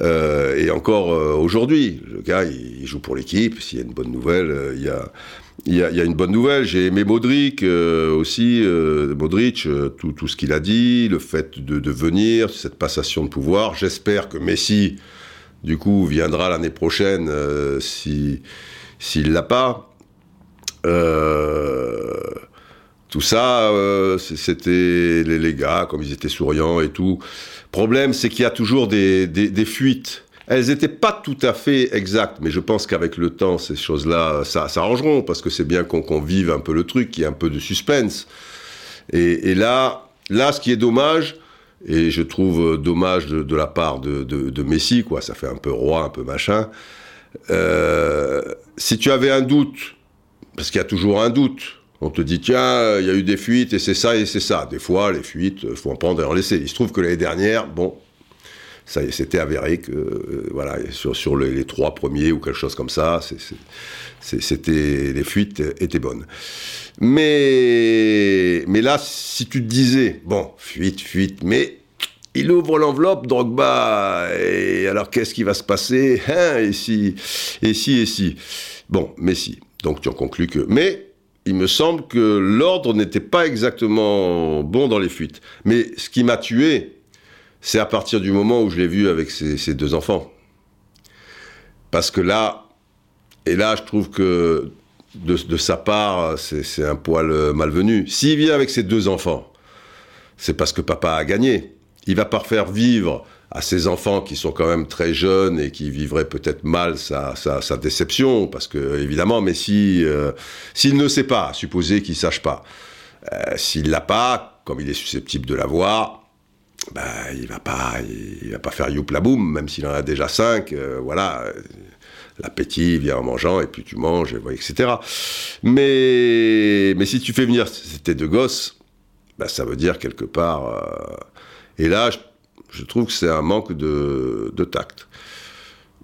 Euh, et encore euh, aujourd'hui, le gars, il, joue pour l'équipe. S'il y a une bonne nouvelle, euh, il y a. Une bonne nouvelle, j'ai aimé Modric aussi, Modric, tout, ce qu'il a dit, le fait de, venir, cette passation de pouvoir. J'espère que Messi, du coup, viendra l'année prochaine si s'il l'a pas. Tout ça, c'était les, gars, comme ils étaient souriants et tout. Problème, c'est qu'il y a toujours des, des, fuites. Elles n'étaient pas tout à fait exactes, mais je pense qu'avec le temps, ces choses-là ça s'arrangeront, parce que c'est bien qu'on vive un peu le truc, qu'il y ait un peu de suspense. Et, et, là, là, ce qui est dommage, et je trouve dommage de, la part de, de, Messi, quoi, ça fait un peu roi, un peu machin. Euh, si tu avais un doute, parce qu'il y a toujours un doute, on te dit, tiens, il y a eu des fuites et c'est ça et c'est ça. Des fois, les fuites, il faut en prendre et en laisser. Il se trouve que l'année dernière, bon, ça c'était avéré que, euh, voilà, sur, sur les, trois premiers ou quelque chose comme ça, c'était, les fuites étaient bonnes. Mais, mais là, si tu te disais, bon, fuite, fuite, mais il ouvre l'enveloppe, Drogba, et alors qu'est-ce qui va se passer? Hein, Et si, et si, et si Bon, mais si. Donc tu en conclus que. Mais il me semble que l'ordre n'était pas exactement bon dans les fuites. Mais ce qui m'a tué, c'est à partir du moment où je l'ai vu avec ses, deux enfants. Parce que là, et là, je trouve que de, sa part, c'est un poil malvenu. S'il vient avec ses deux enfants, c'est parce que papa a gagné. Il va pas faire vivre à ses enfants qui sont quand même très jeunes et qui vivraient peut-être mal sa, déception, parce que évidemment, mais si euh, s'il ne sait pas, supposez qu'il sache pas, euh, s'il l'a pas, comme il est susceptible de l'avoir, ben, il va pas, il, va pas faire youp la boum, même s'il en a déjà cinq, euh, voilà. L'appétit vient en mangeant et puis tu manges, etc. Mais, mais si tu fais venir tes deux gosses, ben, ça veut dire quelque part. et là, je je trouve que c'est un manque de, tact.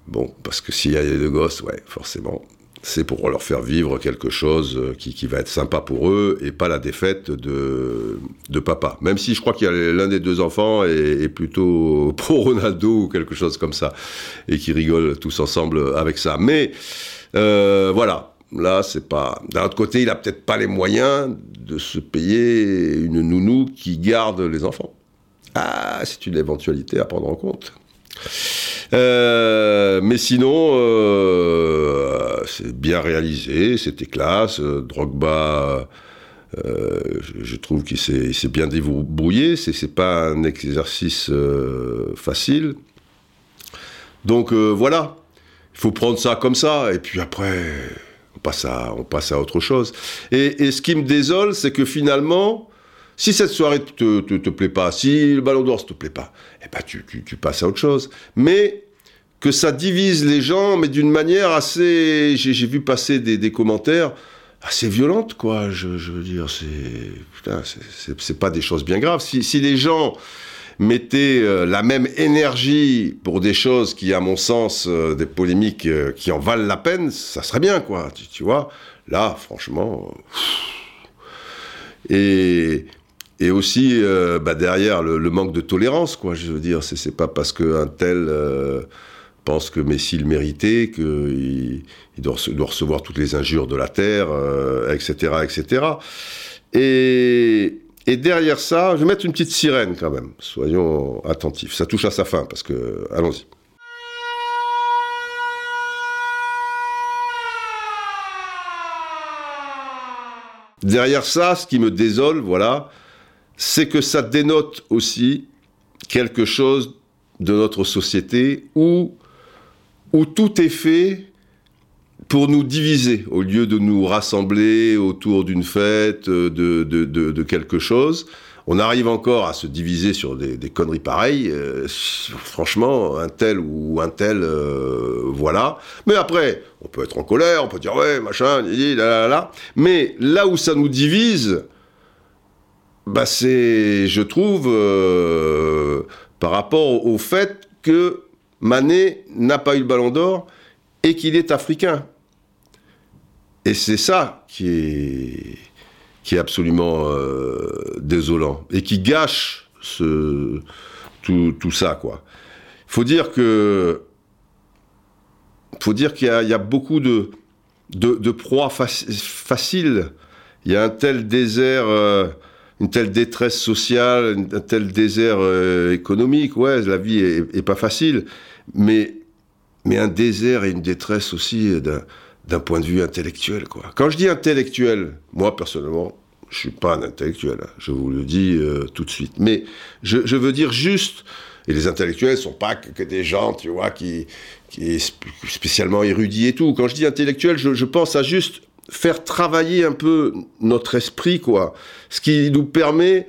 Bon, parce que s'il y a des deux gosses, ouais, forcément, c'est pour leur faire vivre quelque chose qui, va être sympa pour eux et pas la défaite de, papa. Même si je crois qu'il y a l'un des deux enfants est, plutôt pro Ronaldo ou quelque chose comme ça et qui rigolent tous ensemble avec ça. Mais euh, voilà, là c'est pas. D'un autre côté, il a peut-être pas les moyens de se payer une nounou qui garde les enfants. Ah, c'est une éventualité à prendre en compte. Euh, mais sinon, euh, c'est bien réalisé, c'était classe. Drogba, euh, je, trouve qu'il s'est bien débrouillé. C'est pas un exercice facile. Donc voilà, il faut prendre ça comme ça. Et puis après, on passe à, on passe autre chose. Et ce qui me désole, c'est que finalement, si cette soirée te, te, te plaît pas, si le ballon d'or ne te plaît pas, eh ben tu, tu, passes à autre chose. Mais que ça divise les gens, mais d'une manière assez. J'ai vu passer des, des, commentaires assez violentes, quoi. Je, je veux dire, c'est. C'est pas des choses bien graves. Si, si les gens mettaient euh, la même énergie pour des choses qui, à mon sens, euh, des polémiques euh, qui en valent la peine, ça serait bien, quoi. Tu, tu vois? Là, franchement. Et, et aussi euh, bah, derrière le, manque de tolérance, quoi. Je veux dire, c'est pas parce qu'un tel euh, pense que Messi le méritait qu'il il doit, recevoir toutes les injures de la terre, etc., euh, etc. Et, et derrière ça, je vais mettre une petite sirène quand même. Soyons attentifs. Ça touche à sa fin parce que allons-y. Derrière ça, ce qui me désole, voilà, c'est que ça dénote aussi quelque chose de notre société où, où tout est fait pour nous diviser, au lieu de nous rassembler autour d'une fête, de, de, de, quelque chose. On arrive encore à se diviser sur des, conneries pareilles. Euh, franchement, un tel ou un tel, euh, voilà. Mais après, on peut être en colère, on peut dire ouais, machin, là, là, là. Mais là où ça nous divise, bah c'est, je trouve, euh, par rapport au fait que Mané n'a pas eu le ballon d'or et qu'il est africain. Et c'est ça qui est, qui est absolument euh, désolant et qui gâche tout, tout ça. Il faut dire que, faut dire qu'il y, a beaucoup de, de, de proies faciles. Il y a un tel désert. Euh, une telle détresse sociale, un tel désert euh, économique, ouais, la vie est, pas facile, mais, mais un désert et une détresse aussi d'un point de vue intellectuel, quoi. Quand je dis intellectuel, moi, personnellement, Je suis pas un intellectuel, hein, je vous le dis euh, tout de suite. Mais je, veux dire juste, et les intellectuels sont pas que, des gens, tu vois, qui, qui spécialement érudits et tout. Quand je dis intellectuel, je, pense à juste faire travailler un peu notre esprit, quoi. Ce qui nous permet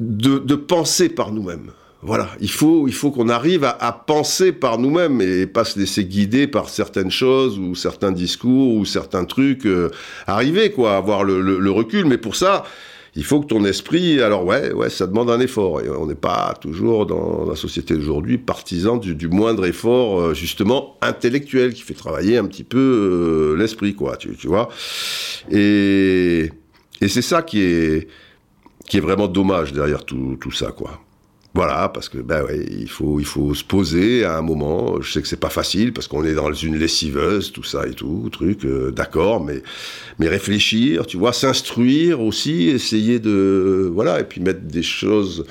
de, de penser par nous-mêmes. Voilà, il faut, il faut qu'on arrive à, penser par nous-mêmes et pas se laisser guider par certaines choses ou certains discours ou certains trucs euh, arriver, quoi, avoir le, recul. Mais pour ça, il faut que ton esprit, alors ouais, ouais, ça demande un effort. Et on n'est pas toujours dans la société d'aujourd'hui partisan du, moindre effort, euh, justement, intellectuel, qui fait travailler un petit peu euh, l'esprit, quoi, tu, tu, vois. Et, et c'est ça qui est, vraiment dommage derrière tout, tout ça, quoi. Voilà, parce que ben il faut se poser à un moment. Je sais que c'est pas facile parce qu'on est dans une lessiveuse, tout ça et tout, truc. Euh, d'accord, mais mais réfléchir, tu vois, s'instruire aussi, essayer de voilà et puis mettre des choses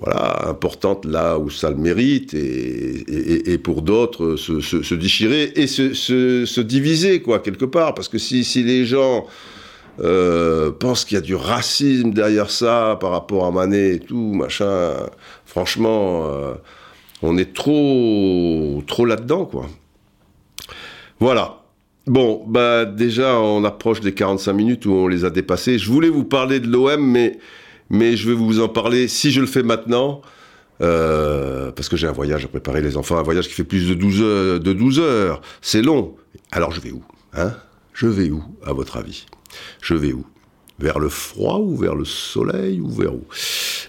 voilà importantes là où ça le mérite et, et, pour d'autres se, se, déchirer et se, se, se diviser quoi quelque part parce que si les gens euh, pense qu'il y a du racisme derrière ça par rapport à Manet et tout, machin. Franchement, euh, on est trop, trop là-dedans, quoi. Voilà. Bon, bah déjà, on approche des 45 minutes où on les a dépassés. Je voulais vous parler de l'OM, mais, mais je vais vous en parler si je le fais maintenant. Euh, parce que j'ai un voyage à préparer les enfants, un voyage qui fait plus de 12 heures. De 12 heures. C'est long. Alors je vais où hein? Je vais où, à votre avis? Je vais où? Vers le froid ou vers le soleil ou vers où?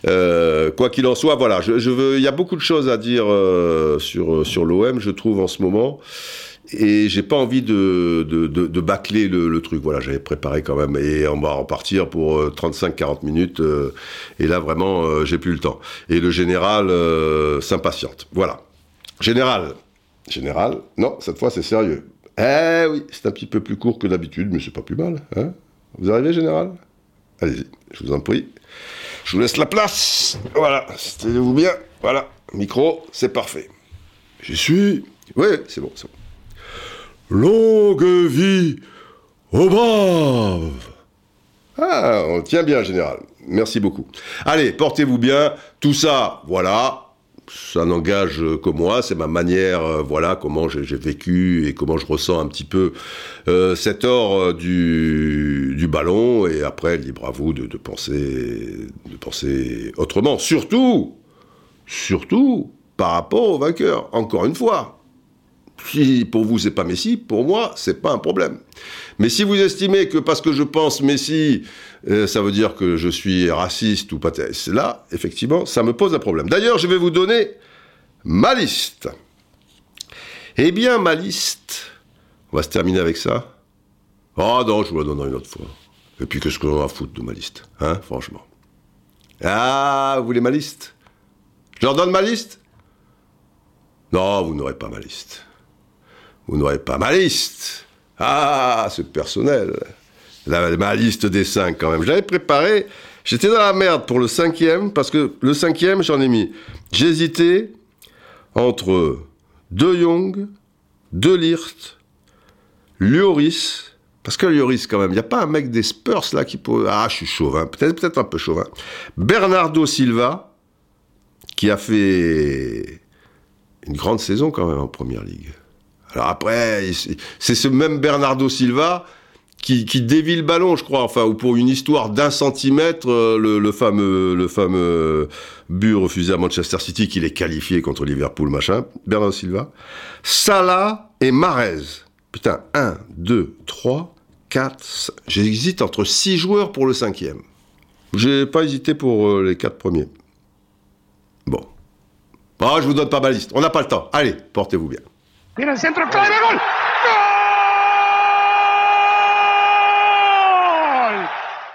Euh, Quoi qu'il en soit, voilà, je, veux. Il y a beaucoup de choses à dire euh, sur sur l'OM, je trouve en ce moment, et j'ai pas envie de de, de, bâcler le, truc. Voilà, j'avais préparé quand même, et on va en partir pour 35-40 euh, minutes, et là vraiment, j'ai plus le temps. Et le général s'impatiente. Voilà, général, général. Non, cette fois c'est sérieux. Eh oui, c'est un petit peu plus court que d'habitude, mais c'est pas plus mal, hein vous arrivez, général? Allez-y, je vous en prie. Je vous laisse la place. Voilà, installez-vous bien. Voilà, micro, c'est parfait. J'y suis. Oui, c'est bon, c'est bon. Longue vie aux braves Ah, on tient bien, général. Merci beaucoup. Allez, portez-vous bien. Tout ça, voilà, ça n'engage que moi, c'est ma manière, euh, voilà, comment j'ai vécu et comment je ressens un petit peu euh, cet or euh, du, du, ballon, et après, libre à vous de, de, penser, de penser autrement. Surtout, surtout, par rapport au vainqueur, encore une fois. Si pour vous c'est pas Messi, pour moi c'est pas un problème. Mais si vous estimez que parce que je pense Messi, euh, ça veut dire que je suis raciste ou pas, là, effectivement, ça me pose un problème. D'ailleurs, je vais vous donner ma liste. Eh bien, ma liste, on va se terminer avec ça. Oh non, je vous la donnerai une autre fois. Et puis, qu'est-ce qu'on va foutre de ma liste, hein, franchement? Ah, vous voulez ma liste? Je leur donne ma liste? Non, vous n'aurez pas ma liste. Vous n'aurez pas ma liste. Ah, c'est personnel. ma liste des cinq, quand même. J'avais préparé. J'étais dans la merde pour le cinquième, parce que le cinquième, j'en ai mis. J'hésitais entre De Jong, De Lirt, Lloris. Parce que Lloris, quand même, il n'y a pas un mec des Spurs là qui peut. Ah, je suis chauvin, peut-être peut un peu chauvin. Bernardo Silva, qui a fait une grande saison quand même en première ligue. Alors après, c'est ce même Bernardo Silva qui, dévie le ballon, je crois, enfin, ou pour une histoire d'un centimètre, euh, le, fameux, le fameux but refusé à Manchester City, qu'il est qualifié contre Liverpool, machin, Bernardo Silva. Salah et Marez. Putain, 1, 2, 3, 4, J'hésite entre 6 joueurs pour le cinquième. J'ai pas hésité pour euh, les 4 premiers. Bon. Ah, je vous donne pas ma liste. On n'a pas le temps. Allez, portez-vous bien. Viene el centro clave, gol.